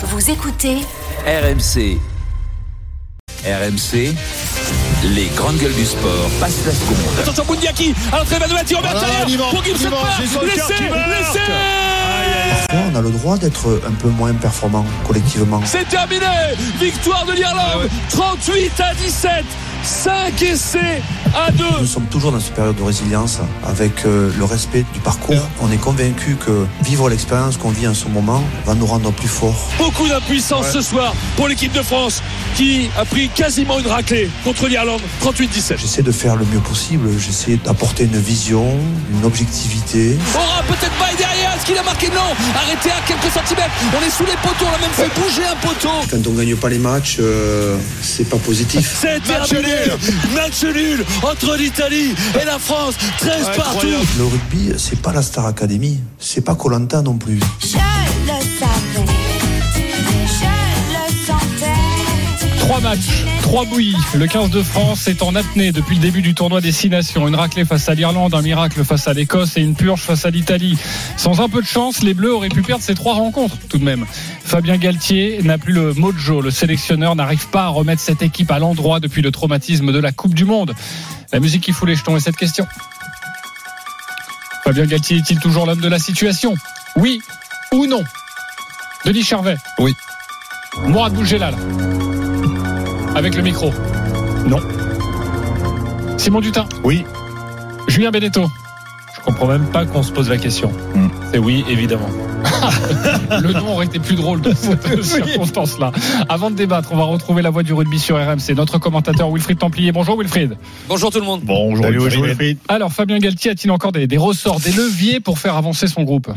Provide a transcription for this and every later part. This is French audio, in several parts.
Vous écoutez RMC. RMC. Les grandes gueules du sport passent la seconde. Attention Boundiaki à l'entrée tire Voilà, on y va, pour qu'il se cœur laissez laissez Parfois, on a le droit d'être un peu moins performant collectivement. c'est terminé victoire de l'Irlande 38 à 17 5 essais à 2 Nous sommes toujours dans cette période de résilience avec euh, le respect du parcours. On est convaincu que vivre l'expérience qu'on vit en ce moment va nous rendre plus forts. beaucoup d'impuissance ce soir pour l'équipe de France qui a pris quasiment une raclée contre l'Irlande 38-17 J'essaie de faire le mieux possible, j'essaie d'apporter une vision, une objectivité. Aura peut-être pas derrière est-ce qu'il a marqué? Non. Arrêté à quelques centimètres. On est sous les poteaux on a même fait bouger un poteau. Quand on gagne pas les matchs, euh, c'est pas positif. c'est terminé match nul entre l'Italie et la France 13 partout Le rugby, c'est pas la Star Academy, c'est pas Colanta non plus. Trois matchs, trois bouillies. Le 15 de France est en apnée depuis le début du tournoi des Six Nations. Une raclée face à l'Irlande, un miracle face à l'Écosse et une purge face à l'Italie. Sans un peu de chance, les Bleus auraient pu perdre ces trois rencontres tout de même. Fabien Galtier n'a plus le mojo. Le sélectionneur n'arrive pas à remettre cette équipe à l'endroit depuis le traumatisme de la Coupe du Monde. La musique qui fout les jetons est cette question. Fabien Galtier est-il toujours l'homme de la situation? Oui ou non? Denis Charvet Oui. Mourad Bougela avec le micro. Non. Simon Dutin. Oui. Julien Beneteau. Je comprends même pas qu'on se pose la question. Hmm. C'est oui, évidemment. Le nom aurait été plus drôle dans cette circonstance-là. Avant de débattre, on va retrouver la voix du rugby sur RMC. Notre commentateur Wilfried Templier. Bonjour Wilfried. bonjour tout le monde Bonjour, Wilfried. Alors Fabien Galtier a-t-il encore des, des ressorts, des leviers pour faire avancer son groupe?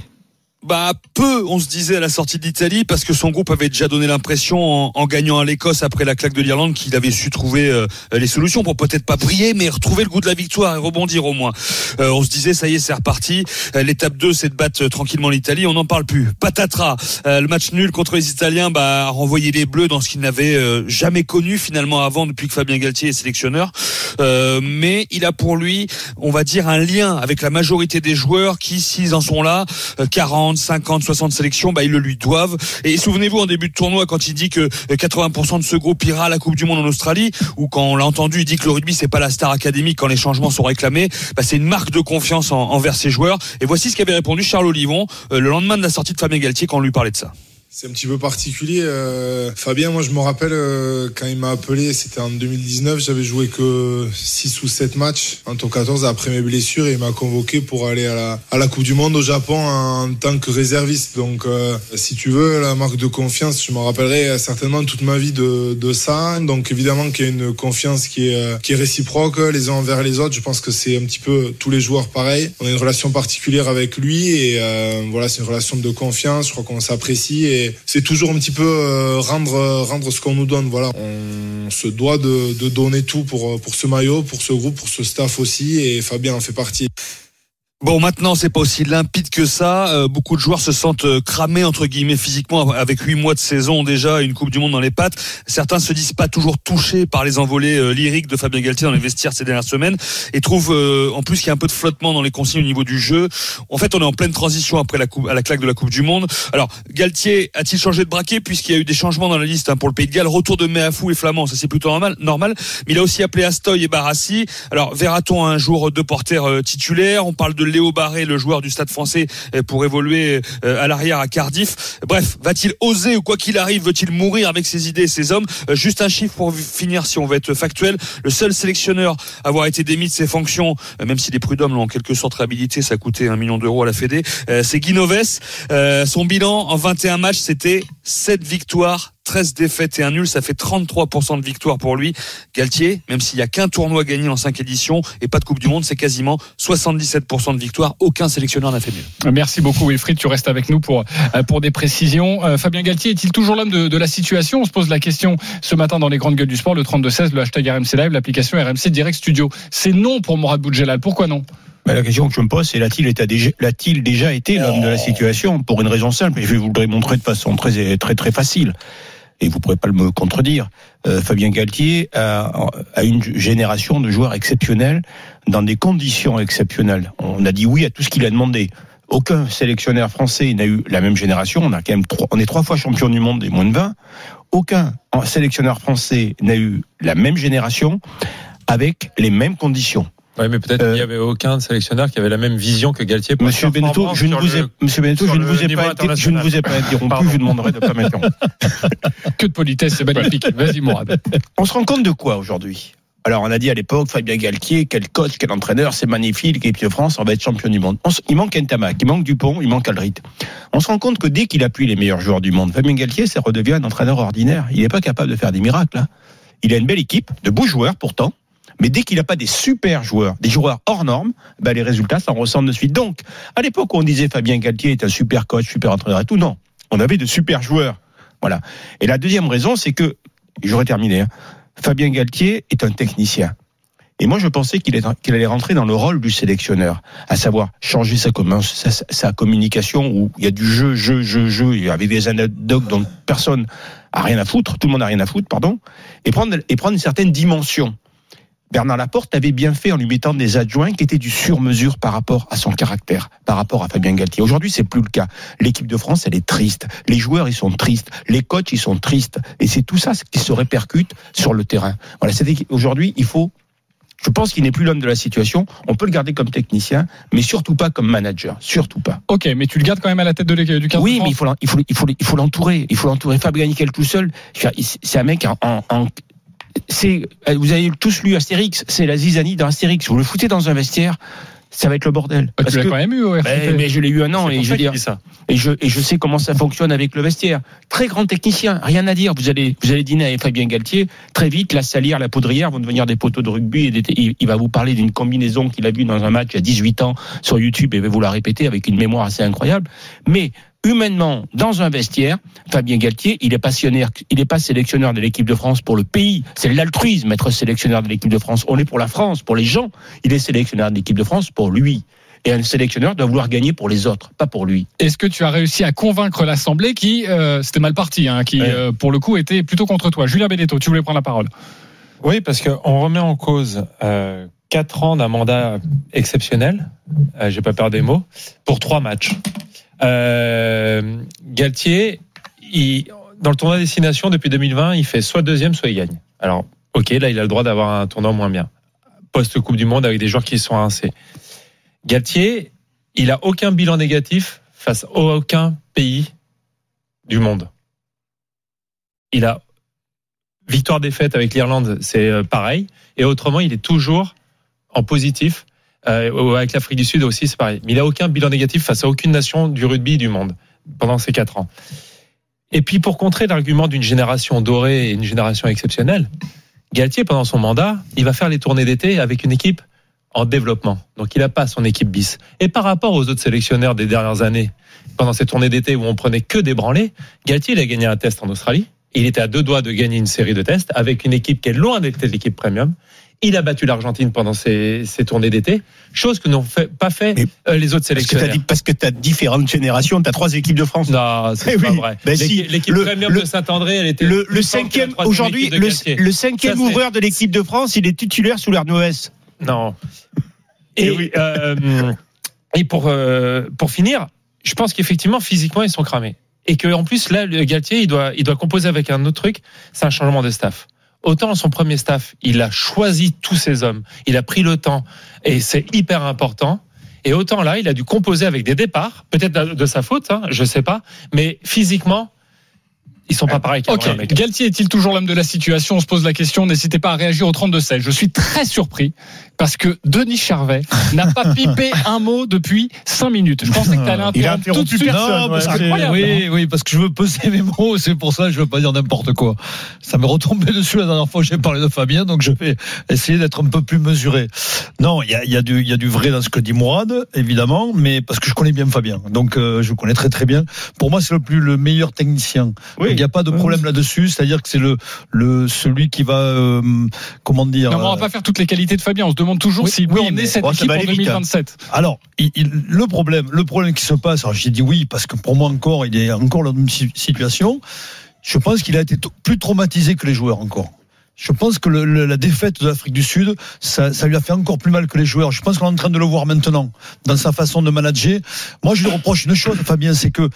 Bah peu, on se disait à la sortie d'Italie, parce que son groupe avait déjà donné l'impression, en, gagnant à l'Écosse après la claque de l'Irlande, qu'il avait su trouver euh, les solutions pour peut-être pas briller, mais retrouver le goût de la victoire et rebondir au moins. Euh, on se disait, ça y est, c'est reparti. Euh, L'étape 2, c'est de battre tranquillement l'Italie. On n'en parle plus. Patatras, le match nul contre les Italiens, bah, a renvoyé les Bleus dans ce qu'ils n'avaient jamais connu finalement avant, depuis que Fabien Galtier est sélectionneur. Mais il a pour lui, on va dire, un lien avec la majorité des joueurs qui, s'ils en sont là, euh, 40, 50, 60 sélections, bah, ils le lui doivent. Et souvenez-vous en début de tournoi quand il dit que euh, 80% de ce groupe ira à la Coupe du Monde en Australie, ou quand on l'a entendu, il dit que le rugby c'est pas la star académique quand les changements sont réclamés, bah, c'est une marque de confiance en- envers ses joueurs. Et voici ce qu'avait répondu Charles Olivon euh, le lendemain de la sortie de Fabien Galtier quand on lui parlait de ça. C'est un petit peu particulier. euh, Fabien, moi je me rappelle euh, quand il m'a appelé, c'était en 2019, j'avais joué que 6 ou 7 matchs en top 14 après mes blessures et il m'a convoqué pour aller à la, Coupe du Monde au Japon en tant que réserviste. Donc euh, si tu veux, la marque de confiance, je me rappellerai certainement toute ma vie de, ça. Donc évidemment qu'il y a une confiance qui est, réciproque les uns envers les autres. Je pense que c'est un petit peu tous les joueurs pareil. On a une relation particulière avec lui et voilà, c'est une relation de confiance. Je crois qu'on s'apprécie et c'est toujours un petit peu euh, rendre rendre ce qu'on nous donne. Voilà, on se doit de, donner tout pour pour ce maillot, pour ce groupe, pour ce staff aussi et Fabien en fait partie. Bon, maintenant, c'est pas aussi limpide que ça. Euh, beaucoup de joueurs se sentent euh, cramés entre guillemets physiquement avec huit mois de saison déjà, une Coupe du Monde dans les pattes. Certains se disent pas toujours touchés par les envolées euh, lyriques de Fabien Galtier dans les vestiaires ces dernières semaines et trouvent euh, en plus qu'il y a un peu de flottement dans les consignes au niveau du jeu. En fait, on est en pleine transition après la coupe, à la claque de la Coupe du Monde. Alors, Galtier a-t-il changé de braquet puisqu'il y a eu des changements dans la liste hein, pour le Pays de Galles, retour de Méafou et Flamand, ça c'est plutôt normal, normal. Mais il a aussi appelé Astoy et Barassi. Alors, verra-t-on un jour deux porteurs titulaires? On parle de Léo Barré, le joueur du Stade Français, euh, pour évoluer euh, à l'arrière à Cardiff. Bref, va-t-il oser ou quoi qu'il arrive, veut-il mourir avec ses idées et ses hommes? Euh, Juste un chiffre pour finir, si on veut être factuel. Le seul sélectionneur à avoir été démis de ses fonctions, même si les prud'hommes l'ont en quelque sorte réhabilité, ça a coûté un million d'euros à la Fédé, c'est Guy Noves. Euh, son bilan en 21 matchs, c'était 7 victoires, 13 défaites et un nul, ça fait 33% de victoire pour lui. Galtier, même s'il n'y a qu'un tournoi gagné en 5 éditions et pas de Coupe du Monde, c'est quasiment 77% de victoire. Aucun sélectionneur n'a fait mieux. Merci beaucoup Wilfried, tu restes avec nous pour, euh, des précisions. Euh, Fabien Galtier est-il toujours l'homme de, de la situation? On se pose la question ce matin dans les grandes gueules du sport, le 32-16, le hashtag RMC Live, l'application RMC Direct Studio. C'est non pour Mourad Boudjelal. Pourquoi non? Bah, la question que je me pose, c'est l'a-t-il déjà, été l'homme de la situation Pour une raison simple, et je vais vous le montrer de façon très très très facile. Et vous pourrez pas le me contredire. Euh, Fabien Galtier a, a une génération de joueurs exceptionnels dans des conditions exceptionnelles. On a dit oui à tout ce qu'il a demandé aucun sélectionneur français n'a eu la même génération. On a quand même trois, on est trois fois champion du monde des moins de 20. Aucun sélectionneur français n'a eu la même génération avec les mêmes conditions. Ouais, mais peut-être Euh, qu'il n'y avait aucun sélectionneur qui avait la même vision que Galtier. pour Monsieur performance je ne vous ai, le- Monsieur je ne vous ai pas, je ne vous ai pas interrompu. Je vous demanderai de pas m'interrompre. Que de politesse, c'est magnifique. Vas-y, Mourad. On se rend compte de quoi aujourd'hui? Alors, on a dit à l'époque, Fabien Galtier, quel coach, quel entraîneur, c'est magnifique, l'équipe de France, on va être champion du monde. On il manque Ntamak, il manque Dupont, il manque Aldrit. On se rend compte que dès qu'il appuie les meilleurs joueurs du monde, Fabien Galtier, ça redevient un entraîneur ordinaire. Il n'est pas capable de faire des miracles. hein. Il a une belle équipe, de beaux joueurs pourtant, mais dès qu'il n'a pas des super joueurs, des joueurs hors normes, ben les résultats s'en ressentent de suite. Donc, à l'époque on disait Fabien Galtier est un super coach, super entraîneur et tout, non. On avait de super joueurs. Voilà. Et la deuxième raison, c'est que, j'aurais terminé, hein, Fabien Galtier est un technicien. Et moi, je pensais qu'il qu'il allait rentrer dans le rôle du sélectionneur, à savoir changer sa, sa, sa- communication où il y a du jeu, jeu, jeu, jeu, et avec des anecdotes dont personne a rien à foutre, tout le monde a rien à foutre, pardon, et prendre, et prendre une certaine dimension. Bernard Laporte avait bien fait en lui mettant des adjoints qui étaient du sur-mesure par rapport à son caractère, par rapport à Fabien Galtier. Aujourd'hui, c'est plus le cas. L'équipe de France, elle est triste. Les joueurs, ils sont tristes. Les coachs, ils sont tristes. Et c'est tout ça qui se répercute sur le terrain. Voilà, aujourd'hui, il faut je pense qu'il n'est plus l'homme de la situation. On peut le garder comme technicien, mais surtout pas comme manager. Surtout pas. Ok, mais tu le gardes quand même à la tête de l'équipe du 15 de Oui, mais il faut, il l'entourer. Il faut l'entourer. Fabien Nickel tout seul, c'est un mec en, en- en- c'est, vous avez tous lu Astérix, c'est la zizanie dans Astérix. Vous le foutez dans un vestiaire, ça va être le bordel. Bah, Parce tu que- quand même eu RCT. mais, je l'ai eu un an et je ça dire, et je, et je sais comment ça fonctionne avec le vestiaire. Très grand technicien, rien à dire. Vous allez, vous allez dîner avec Fabien Galtier. Très vite, la salière, la poudrière vont devenir des poteaux de rugby. Et des- il, il va vous parler d'une combinaison qu'il a vue dans un match il y a 18 ans sur YouTube et va vous la répéter avec une mémoire assez incroyable. Mais humainement, dans un vestiaire, Fabien Galtier, il est passionnaire, il n'est pas sélectionneur de l'équipe de France pour le pays. C'est l'altruisme être sélectionneur de l'équipe de France. On est pour la France, pour les gens. Il est sélectionneur de l'équipe de France pour lui. Et un sélectionneur doit vouloir gagner pour les autres, pas pour lui. Est-ce que tu as réussi à convaincre l'Assemblée qui, euh, c'était mal parti, hein, qui, Ouais. euh, pour le coup, était plutôt contre toi? Julien Belletto, tu voulais prendre la parole. Oui, parce qu'on remet en cause euh, quatre ans d'un mandat exceptionnel, euh, j'ai pas peur des mots, pour trois matchs. Euh, Galtier, il, dans le tournoi destination depuis 2020, il fait soit deuxième, soit il gagne. Alors, ok, là, il a le droit d'avoir un tournoi moins bien. Post-Coupe du Monde avec des joueurs qui sont rincés. Galtier, il a aucun bilan négatif face à aucun pays du monde. Il a victoire défaite avec l'Irlande, c'est euh, pareil. Et autrement, il est toujours en positif. Euh, avec l'Afrique du Sud aussi, c'est pareil. Mais il a aucun bilan négatif face à aucune nation du rugby du monde pendant ces quatre ans. Et puis pour contrer l'argument d'une génération dorée et une génération exceptionnelle, Galtier, pendant son mandat, il va faire les tournées d'été avec une équipe en développement. Donc il n'a pas son équipe bis. Et par rapport aux autres sélectionneurs des dernières années, pendant ces tournées d'été où on prenait que des branlés, Galtier il a gagné un test en Australie. Il était à deux doigts de gagner une série de tests avec une équipe qui est loin d'être l'équipe premium. Il a battu l'Argentine pendant ces, ces tournées d'été, chose que n'ont fait- pas fait Mais euh, les autres Parce que t'as sélectionneurs. parce que t'as différentes générations, t'as trois équipes de France. Non, c'est Eh pas oui. vrai. Ben si, L'équipe le- de Saint-André, elle était Le, cinquième, aujourd'hui, le, cinquième Ça, c'est- ouvreur de l'équipe de France, il est titulaire sous l'Arnoès. Non. Et, oui. euh, et pour, euh, pour finir, je pense qu'effectivement, physiquement, ils sont cramés. Et qu'en plus, là, le Galtier, il doit, il doit composer avec un autre truc, c'est un changement de staff. Autant son premier staff, il a choisi tous ses hommes, il a pris le temps, et c'est hyper important. Et autant là, il a dû composer avec des départs, peut-être de sa faute, hein, je sais pas, mais physiquement, ils sont pas pareils. Ok. Galtier est-il toujours l'homme de la situation? On se pose la question. N'hésitez pas à réagir au 32-16. Je suis très surpris parce que Denis Charvet n'a pas pipé un mot depuis 5 minutes. Je pensais que tu allais Il a interrompre tout de suite. personne, Non, parce ouais. que- Incroyable, oui, oui, parce que je veux peser mes mots, c'est pour ça que je veux pas dire n'importe quoi. Ça m'est retombé dessus la dernière fois que j'ai parlé de Fabien, donc je vais essayer d'être un peu plus mesuré. Non, il y a, y, a y a du vrai dans ce que dit Mourad, évidemment, mais parce que je connais bien Fabien, donc euh, je le connais très très bien. Pour moi, c'est le plus le meilleur technicien. Oui. N'y a pas de problème là-dessus, c'est-à-dire que c'est le, le celui qui va, euh, comment dire. Non, on va euh, pas faire toutes les qualités de Fabien. On se demande toujours Oui, peut oui, emmener mais- cette bon, équipe en aller vite, hein. 2027. Alors, il- il- le problème, le problème qui se passe, alors j'ai dit oui parce que pour moi encore, il est encore dans la même si- situation. Je pense qu'il a été plus traumatisé que les joueurs encore. Je pense que le- le- la défaite de l'Afrique du Sud, ça, ça lui a fait encore plus mal que les joueurs. Je pense qu'on est en train de le voir maintenant dans sa façon de manager. Moi, je lui reproche une chose, Fabien, c'est que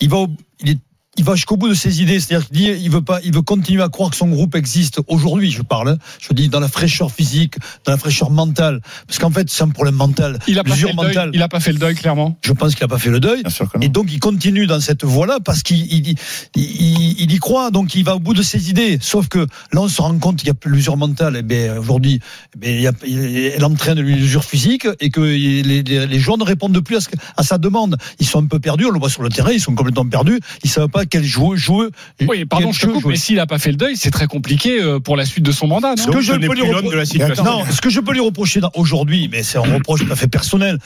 il va, au- il est il va jusqu'au bout de ses idées, c'est-à-dire qu'il dit, il veut pas, il veut continuer à croire que son groupe existe aujourd'hui. Je parle, hein. je dis dans la fraîcheur physique, dans la fraîcheur mentale, parce qu'en fait c'est un problème mental, Il a pas fait le deuil. Il a pas fait le deuil, clairement. Je pense qu'il a pas fait le deuil. Bien sûr que non. Et donc il continue dans cette voie-là parce qu'il il, il, il- il y croit, donc il va au bout de ses idées. Sauf que là on se rend compte qu'il y a plus l'usure mentale. Et bien aujourd'hui, eh bien, il y a, il- elle entraîne l'usure physique et que les, les, les joueurs ne répondent plus à, ce que- à sa demande. Ils sont un peu perdus, on le voit sur le terrain, ils sont complètement perdus. Ils savent pas quel joueur jouer. Oui, pardon, je te coupe, mais s'il a pas fait le deuil, c'est très compliqué euh, pour la suite de son mandat. non Ce que je peux lui plus l'homme repro- de la situation. Non, ce que je peux lui reprocher aujourd'hui, mais c'est un reproche tout à fait personnel.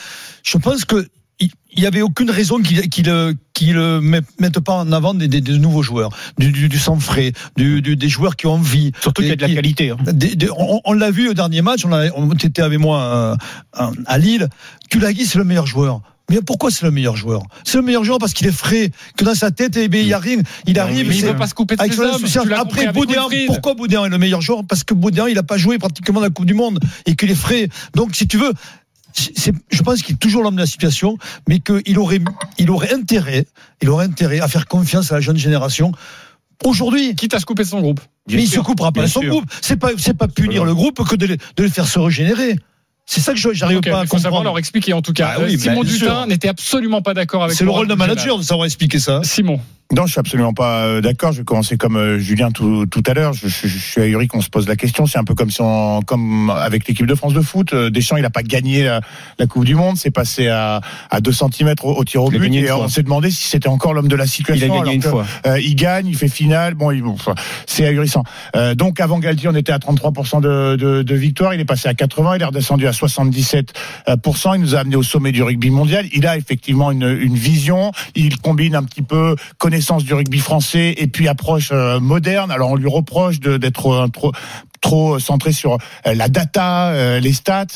Je pense que il il y avait aucune raison qu'il qu'il euh, qu'il euh, met- mette pas en avant des, des- des nouveaux joueurs, du, du, du sang frais, du, du- des joueurs qui ont envie. Surtout qu'il y a de la Qui- qualité. hein. des- des- on on l'a vu au dernier match, on, a, on était avec moi à Lille. Tulagi, c'est le meilleur joueur. Mais pourquoi c'est le meilleur joueur? C'est le meilleur joueur parce qu'il est frais, que dans sa tête, eh bien, il y a rien. Il arrive. Mais il veut pas se couper de avec ses hommes. Après, Boudéan, pourquoi Boudéan est le meilleur joueur? Parce que Boudéan, il n'a pas joué pratiquement la Coupe du Monde et qu'il est frais. Donc, si tu veux, je pense qu'il est toujours l'homme de la situation, mais qu'il aurait, il aurait intérêt, il aurait intérêt à faire confiance à la jeune génération. Aujourd'hui, Quitte à se couper de son groupe. mais il se coupera pas de son sûr. groupe. C'est pas, c'est pas punir le groupe que de le, de le faire se régénérer. C'est ça que je- j'arrive Ok, pas à il faut savoir comprendre. leur expliquer en tout cas. Bah oui, Euh, Simon sûr. Dutin n'était absolument pas d'accord avec C'est le rôle d'un manager de savoir expliquer ça. Simon. Non, je suis absolument pas euh, d'accord. Je vais commencer comme euh, Julien tout, tout à l'heure. Je, je- je suis ahuri qu'on se pose la question. C'est un peu comme si on, comme avec l'équipe de France de foot. Deschamps, il a pas gagné la, la Coupe du Monde. C'est passé à, à 2 cm au, au tir au Il but. Et on s'est demandé si c'était encore l'homme de la Il situation. a gagné alors une que, fois. euh, il gagne, il fait finale. Bon, il- enfin, c'est ahurissant. Euh, donc avant Galtier, on était à 33% de, de, de victoire. Il est passé à 80. Il est redescendu à 77%. Il nous a amené au sommet du rugby mondial. Il a effectivement une, vision. Il combine un petit peu connaissance du rugby français et puis approche euh, moderne. Alors on lui reproche d'être un trop trop centré sur euh, la data, euh, les stats.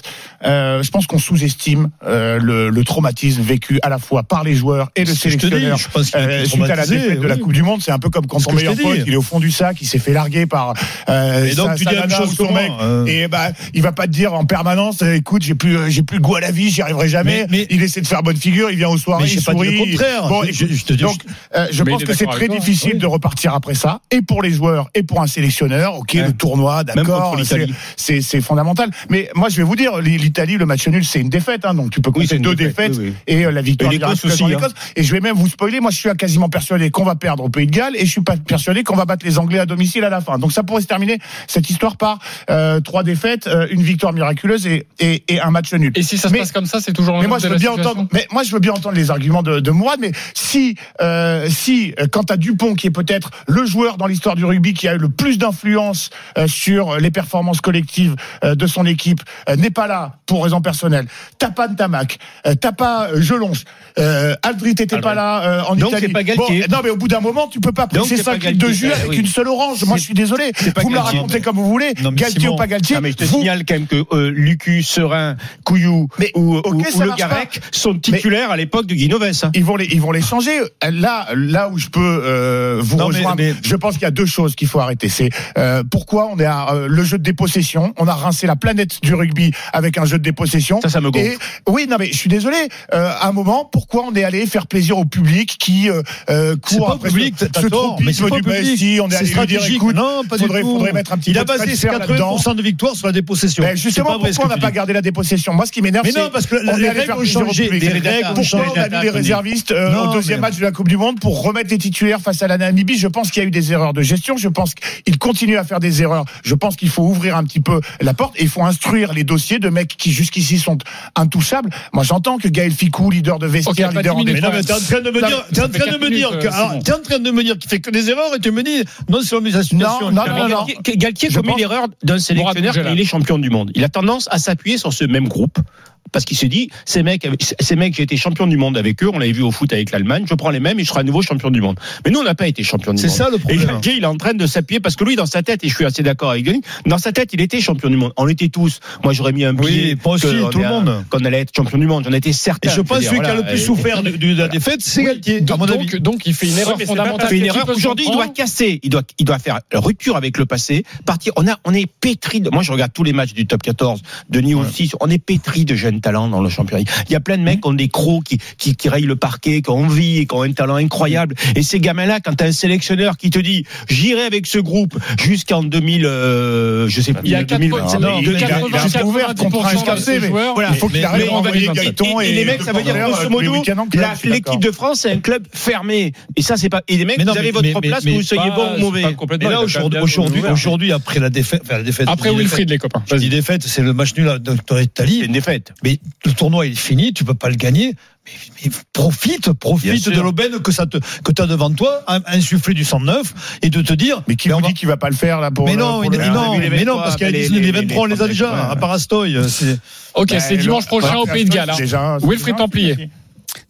Euh, je pense qu'on sous-estime euh, le, le traumatisme vécu à la fois par les joueurs et le sélectionneur. je pense Euh, suite à la défaite de la. Coupe du Monde, c'est un peu comme quand ton meilleur pote, il est au fond du sac, il s'est fait larguer par euh, Et donc, sa- tu sa dis la même nana chose mec. euh. Et bah, il va pas te dire en permanence, euh, écoute, j'ai plus, euh, j'ai plus le goût à la vie, j'y arriverai jamais. Mais- mais- il essaie de faire bonne figure, il vient aux soirées, Mais il j'ai pas dit sourit. le contraire. Bon, Je- écoute, je- je te dis- donc, euh, je pense que c'est très toi, difficile oui. de repartir après ça, et pour les joueurs, et pour un sélectionneur. Ok, Ouais. le tournoi, d'accord, c'est- fondamental. Mais moi, je vais vous dire, l'Italie, le match nul, c'est une défaite, hein, donc tu peux compter deux défaite, défaites oui, oui. et euh, la victoire Et l'Écosse hein. Et je vais même vous spoiler, moi je suis quasiment persuadé qu'on va perdre au Pays de Galles et je suis pas persuadé qu'on va battre les Anglais à domicile à la fin. Donc ça pourrait se terminer cette histoire par euh, trois défaites, euh, une victoire miraculeuse et, et, et un match nul. Et si ça se Mais- passe comme ça, c'est toujours mais moi je de veux bien entendre mais moi je veux bien entendre les arguments de, de Mourad mais si euh, si quand à Dupont qui est peut-être le joueur dans l'histoire du rugby qui a eu le plus d'influence euh, sur les performances collectives euh, de son équipe euh, n'est pas là pour raison personnelle. T'as pas Ntamak euh, t'as pas euh, euh, Aldrit était pas là euh, en Donc, Italie. pas. Bon, non mais au bout d'un moment tu peux pas presser c'est pas 5 litres de jus Ah, avec oui. une seule orange. Moi je suis désolé. vous me la racontez comme vous voulez. Non, Galtier Simon, ou pas Galtier Ah, mais je te vous- signale quand même que euh, Lucu, Serein, Couillou Mais, ou, Le Garec sont titulaires à l'époque du Guinoves. hein. ils vont les ils vont les changer. Là là où je peux euh, vous Non, rejoindre je pense qu'il y a deux choses qu'il faut arrêter. C'est euh, pourquoi on est à euh, le jeu de dépossession. On a rincé la planète du rugby avec un jeu de dépossession. Ça, ça me gonfle. et oui non mais je suis désolé euh, à un moment pourquoi on est allé faire plaisir au public qui euh, euh, court pas après public, ce, tort, mais pas du on est allé lui dire écoute Non, pas faudrait, mettre un petit Il peu a de basé ses transfert là-dedans. 80% de victoire sur la dépossession. Ben, justement, vrai pourquoi on n'a pas gardé la dépossession? Moi, ce qui m'énerve, c'est parce que on les règles ont changé. Pourquoi on a mis les réservistes euh, au deuxième match de la Coupe du Monde pour remettre les titulaires face à la Namibie? Je pense qu'il y a eu des erreurs de gestion. Je pense qu'il continue à faire des erreurs. Je pense qu'il faut ouvrir un petit peu la porte et il faut instruire les dossiers de mecs qui jusqu'ici sont intouchables. Moi, j'entends que Gaël Ficou, leader de vestiaire, Ok, pas leader en minutes. Mais non, mais t'es en train de me Non, dire, t'es en train de me dire t'es en train de me dire qu'il fait que des erreurs et tu me dis, non, c'est la situation. Non, non, non, non. Galtier, Je commet l'erreur d'un sélectionneur quand il est champion du monde. Il a tendance à s'appuyer sur ce même groupe parce qu'il s'est dit, ces mecs, ces mecs, j'ai été champion du monde avec eux, on l'avait vu au foot avec l'Allemagne, je prends les mêmes et je serai à nouveau champion du monde. Mais nous, on n'a pas été champion du C'est monde. ça le Et problème. Galtier, il est en train de s'appuyer parce que lui, dans sa tête, et je suis assez d'accord avec Denis, dans sa tête, il était champion du monde. On l'était tous. Moi, j'aurais mis un Oui, pied. moi aussi, tout le monde. Qu'on allait être champion du monde. J'en étais certain. Et je pense que celui qui a le plus Et- souffert de, de la défaite, c'est Galtier, à mon avis. donc, donc il fait une erreur c'est pas fondamentale. fait une erreur. se Aujourd'hui, il doit casser. Il doit, il doit faire rupture avec le passé. Partir. On a, on est pétri de. Moi, je regarde tous les matchs du top 14. Denis aussi. On est pétri de jeunes talents dans le championnat. Il y a plein de mecs qui ont des crocs, qui, qui, qui rayent le parquet, qui ont envie et qui ont un talent incroyable. Et ces gamins-là, quand t'as un sélectionneur qui te dit, j'irai avec ce groupe jusqu'en 2000, euh, je sais plus. Il y a 2000, 80, non, il y a de- 80, jusqu'à ouvert 90% contrat jusqu'à de C, ces mais. Voilà. il faut qu'il arrive à envoyer et, et les mecs, ça veut dire grosso modo, suis l'équipe de France, c'est un club fermé. Et ça, c'est pas. Et les mecs, vous avez votre place, que vous soyez bon ou mauvais. Mais là, il a aujourd'hui, après la défaite. Après Wilfried, les copains. Je dis Vas-y. défaite, c'est le match nul C'est une défaite. Mais le tournoi il est fini, tu peux pas le gagner. Mais, mais profite, profite de l'aubaine que ça te, que t'as devant toi, un- insuffler du 109 et de te dire. Mais qui ben, vous on va- dit qu'il va pas le faire là pour mais le- non, pour il- le- non, mais non, 23, parce qu'il y a les- 19, les les- 23, on les a déjà, ouais. à part Astoy. c'est- Ok, Ben, c'est dimanche prochain au Pays de Galles. hein. Wilfried Templier.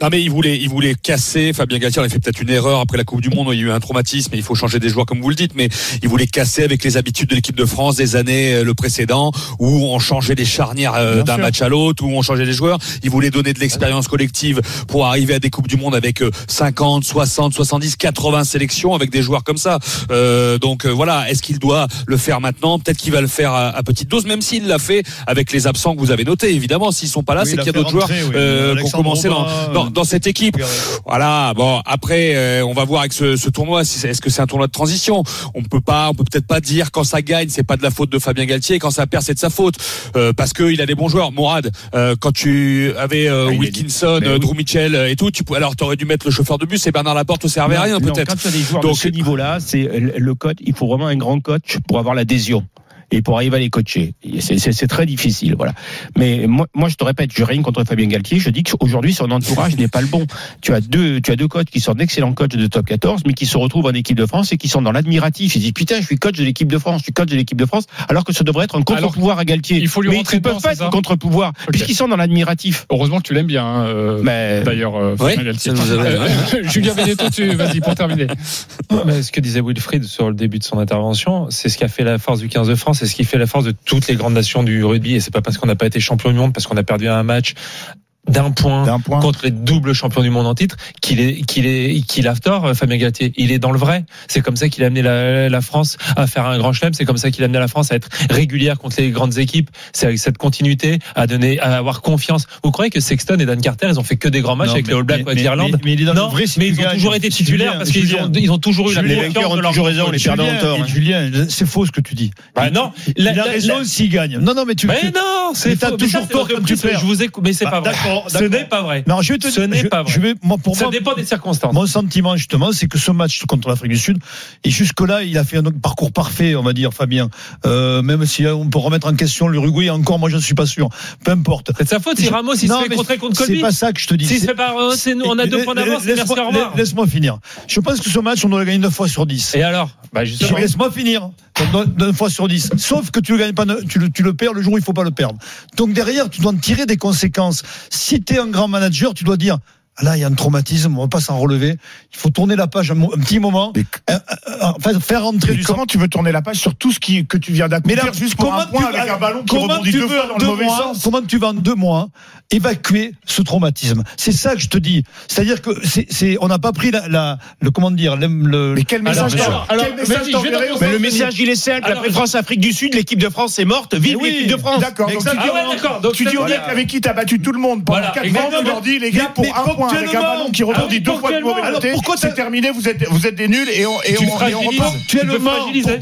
Non mais il voulait, il voulait casser. Fabien Galtier il a fait peut-être une erreur après la Coupe du Monde. Il y a eu un traumatisme. et Il faut changer des joueurs comme vous le dites, mais il voulait casser avec les habitudes de l'équipe de France des années euh, le précédent où on changeait les charnières euh, d'un match à l'autre, où on changeait les joueurs. Il voulait donner de l'expérience collective pour arriver à des coupes du monde avec euh, 50, 60, 70, 80 sélections avec des joueurs comme ça. Euh, donc euh, voilà, est-ce qu'il doit le faire maintenant? Peut-être qu'il va le faire à, à petite dose, même s'il l'a fait avec les absents que vous avez notés. Évidemment, s'ils sont pas là, Oui, c'est qu'il y a d'autres joueurs oui. euh, qui ont commencé dans, dans cette équipe. Voilà. Bon, après, euh, on va voir avec ce, ce tournoi. si Est-ce que c'est un tournoi de transition? On peut pas, on peut peut-être pas dire quand ça gagne, c'est pas de la faute de Fabien Galtier, quand ça perd, c'est de sa faute, euh, parce que il a des bons joueurs. Mourad, euh, quand tu avais euh, Ah, Wilkinson, dit- euh, Drew Mitchell euh, et tout, tu, alors t'aurais dû mettre le chauffeur de bus et Bernard Laporte au servait à rien peut-être. Quand tu as des joueurs Donc- de ce niveau-là, c'est le le coach. Il faut vraiment un grand coach pour avoir l'adhésion et pour arriver à les coacher. C'est très difficile, voilà. Mais moi, moi, je te répète, je rien contre Fabien Galtier. Je dis qu'aujourd'hui, son entourage n'est pas le bon. Tu as deux, tu as deux coachs qui sont d'excellents coachs de top 14, mais qui se retrouvent en équipe de France et qui sont dans l'admiratif. Ils disent putain, je suis coach de l'équipe de France, je suis coach de l'équipe de France, alors que ça devrait être un contre-pouvoir à Galtier. il faut lui mais ils ne peuvent pas être contre-pouvoir puisqu'ils sont dans l'admiratif. Heureusement que tu l'aimes bien, hein, euh, Mais d'ailleurs. euh, a- Euh, Julien Benetton, tu vas-y pour terminer. Mais ce que disait Wilfried sur le début de son intervention, c'est ce qui a fait la force du 15 de France, c'est ce qui fait la force de toutes les grandes nations du rugby. Et c'est pas parce qu'on n'a pas été champion du monde, parce qu'on a perdu un match d'un point, D'un point. contre les doubles champions du monde en titre qu'il est qu'il est qu'il a tort euh, Fabien Galtier il est dans le vrai c'est comme ça qu'il a amené la, la France à faire un grand chelem c'est comme ça qu'il a amené la France à être régulière contre les grandes équipes c'est avec cette continuité à donner à avoir confiance vous croyez que Sexton et Dan Carter ils ont fait que des grands matchs Non, avec mais- les All Blacks ou l'Irlande? mais- mais il non le vrai, si mais ils ont toujours été titulaires Julien, parce qu'ils ont ils ont toujours eu la confiance de leur toujours raison, les perdants ont Julien, tort. hein. Julien, c'est faux ce que tu dis. Bah non, il la- a raison s'il gagne. Non, non, mais tu. mais tu- non, c'est t'as toujours tort comme tu perds. Je vous écoute, mais c'est Bah, pas vrai. D'accord, Ce n'est pas vrai. Non, je vais te Ce n'est pas vrai. Je vais, moi, pour Ça moi, dépend des circonstances. Mon sentiment, justement, c'est que ce match contre l'Afrique du Sud, et jusque-là, il a fait un parcours parfait, on va dire, Fabien. Euh, même si on peut remettre en question l'Uruguay, encore, moi, je ne suis pas sûr. Peu importe. C'est de sa faute si Ramos il se Non, fait mais contrer contre C'est Colby. pas ça que je te dis. Si C'est- c'est pas, c'est nous, on a deux points d'avance, Laisse-moi finir. Je pense que ce match, on le gagner 9 fois sur 10. Et alors? Bah. Laisse-moi finir. 9 fois sur 10. Sauf que tu le gagnes pas, tu le, tu le perds le jour où il faut pas le perdre. Donc derrière, tu dois en tirer des conséquences. Si tu es un grand manager, tu dois dire, là, il y a un traumatisme, on va pas s'en relever. Il faut tourner la page un, petit moment. Mais- Euh, euh, euh, enfin, faire rentrer Mais du comment tu veux tourner la page sur tout ce qui, que tu viens mais d'accomplir là, juste pour un point tu- avec un ballon qui rebondit deux fois dans deux le mauvais mois, sens? Comment tu vas en deux mois évacuer ce traumatisme? C'est ça que je te dis. C'est-à-dire que c'est, c'est, on n'a pas pris la, la, le comment dire, le, le- Mais quel message alors, alors, quel message je vais Mais le message, il est simple. Alors, Après France-Afrique du Sud, l'équipe de France est morte. Vive oui, l'équipe de France. D'accord, donc tu Exactement. dis, Ah aux mecs avec qui t'as battu tout le monde pendant Voilà, 4 ans, tu leur dis, les gars, pour un point avec un ballon qui rebondit Ah deux fois de mauvais côté, Alors, pourquoi c'est terminé, vous êtes, vous êtes des nuls et on, et Tu on, et on fragilises. repart. Tu peux Actuellement, fragiliser.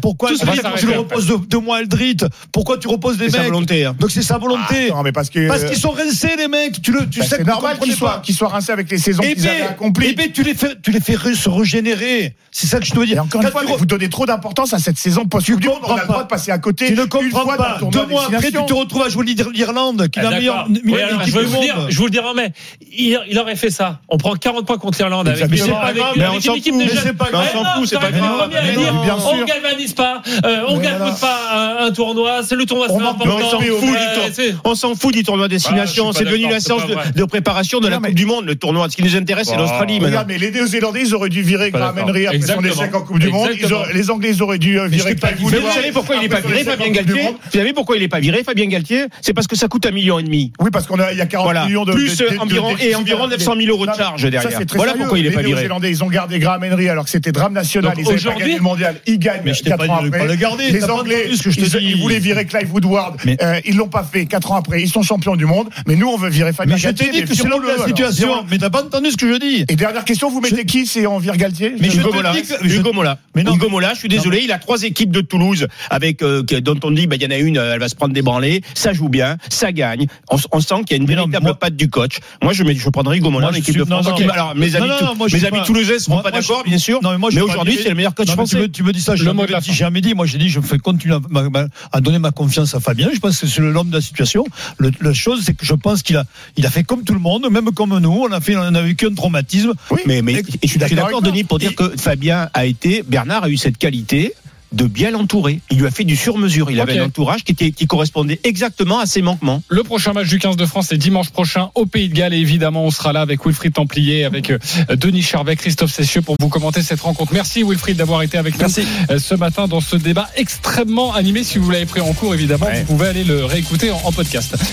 pourquoi, tu s'arrêter reposes deux, mois Eldrit Pourquoi tu reposes des C'est sa mecs volonté. hein. Donc c'est sa volonté. Non, mais parce que. Parce qu'ils sont rincés les mecs. Tu le, tu bah, sais c'est normal qu'ils soient, qu'ils soient rincés avec les saisons Eh qu'ils avaient bien, accomplies. eh bien, tu les fais, tu les fais se régénérer. C'est ça que je te veux dire. Et encore une fois, vous donnez trop d'importance à cette saison post-Coupe du Monde. On a comprends le droit pas. de passer à côté. tu ne une comprends fois dans pas. le Deux mois après, tu te retrouves à jouer l'Ir- l'Irlande, qui est Ah, la meilleure, d'accord. meilleure équipe je vais du vous le dire, monde. je vous le dirai, mais il, il aurait fait ça. On prend 40 points contre l'Irlande avec Mais pas avec- grave, avec mais une on équipe de jeunes. c'est pas Mais grave, on s'en fout, c'est pas grave. galvanise pas, euh, on voilà. pas un, un tournoi, c'est le tournoi, c'est important. On s'en fout du tournoi destination. C'est devenu la séance de, préparation de la Coupe du Monde, le tournoi. Ce qui nous intéresse, c'est l'Australie maintenant. Mais les Néo-Zélandais, ils auraient dû virer Graham. Henry après son échec en Coupe du Monde. Les Anglais, ils auraient dû euh, virer vous savez pourquoi il n'est pas viré, Fabien Galtier. Vous savez pourquoi il n'est pas viré, Fabien Galtier C'est parce que ça coûte un million et demi. Oui, parce qu'on a, il y a 40 Voilà. millions de Plus, environ- et environ 900 000 euros de ça, derrière. c'est très Voilà pourquoi il est pas Les viré. Néo-Zélandais, ils ont gardé Graham Henry alors que c'était drame national. Donc ils n'avaient pas aujourd'hui- gagné le mondial. Ils gagnent Mais je t'ai 4 pas dit pas le garder. Les Anglais, entendu ce que je te ils, dis. ils voulaient virer Clive Woodward. Mais- Euh, ils l'ont pas fait. 4 ans après, ils sont champions du monde. Mais nous, on veut virer Fabien Mais je t'ai dit que c'est de la situation. Mais t'as pas entendu ce que je dis. Et dernière question, vous mettez qui si on vire Galtier Mais je Hugo Mola. Hugo Mola. Je suis désolé, il a trois équipes de Toulouse avec euh, dont on dit bah il y en a une, euh, elle va se prendre des branlées, ça joue bien, ça gagne. On, sent qu'il y a une véritable patte du coach. Moi je je prendrais Hugo Mola Moi, en je équipe suis- de non, France. alors mes Non, amis, non, tou- non, moi, je mes suis amis pas- toulousains seront Moi- pas d'accord, bien sûr. Non, mais aujourd'hui c'est le meilleur coach Non, mais tu, français. me, tu me dis ça, je Le l'ai la dit, j'ai à midi. Moi, j'ai dit, je fais continuer à, ma- ma- à donner ma confiance à Fabien. Je pense que c'est l'homme de la situation. Le, la chose, c'est que je pense qu'il a, il a fait comme tout le monde, même comme nous. On a fait, on a vécu un traumatisme. Oui, Mais, mais Et- et je suis d'accord. Denis, pour dire que Fabien a été, Bernard a eu cette qualité de bien l'entourer. Il lui a fait du sur-mesure. Il avait un entourage qui, était, qui correspondait exactement à ses manquements. Le prochain match du 15 de France, c'est dimanche prochain au Pays de Galles. Et évidemment, on sera là avec Wilfried Templier, avec euh, Denis Charvet, Christophe Cessieux pour vous commenter cette rencontre. Merci Wilfried d'avoir été avec nous euh, ce matin dans ce débat extrêmement animé. Si vous l'avez pris en cours, évidemment, Ouais. vous pouvez aller le réécouter en- en podcast.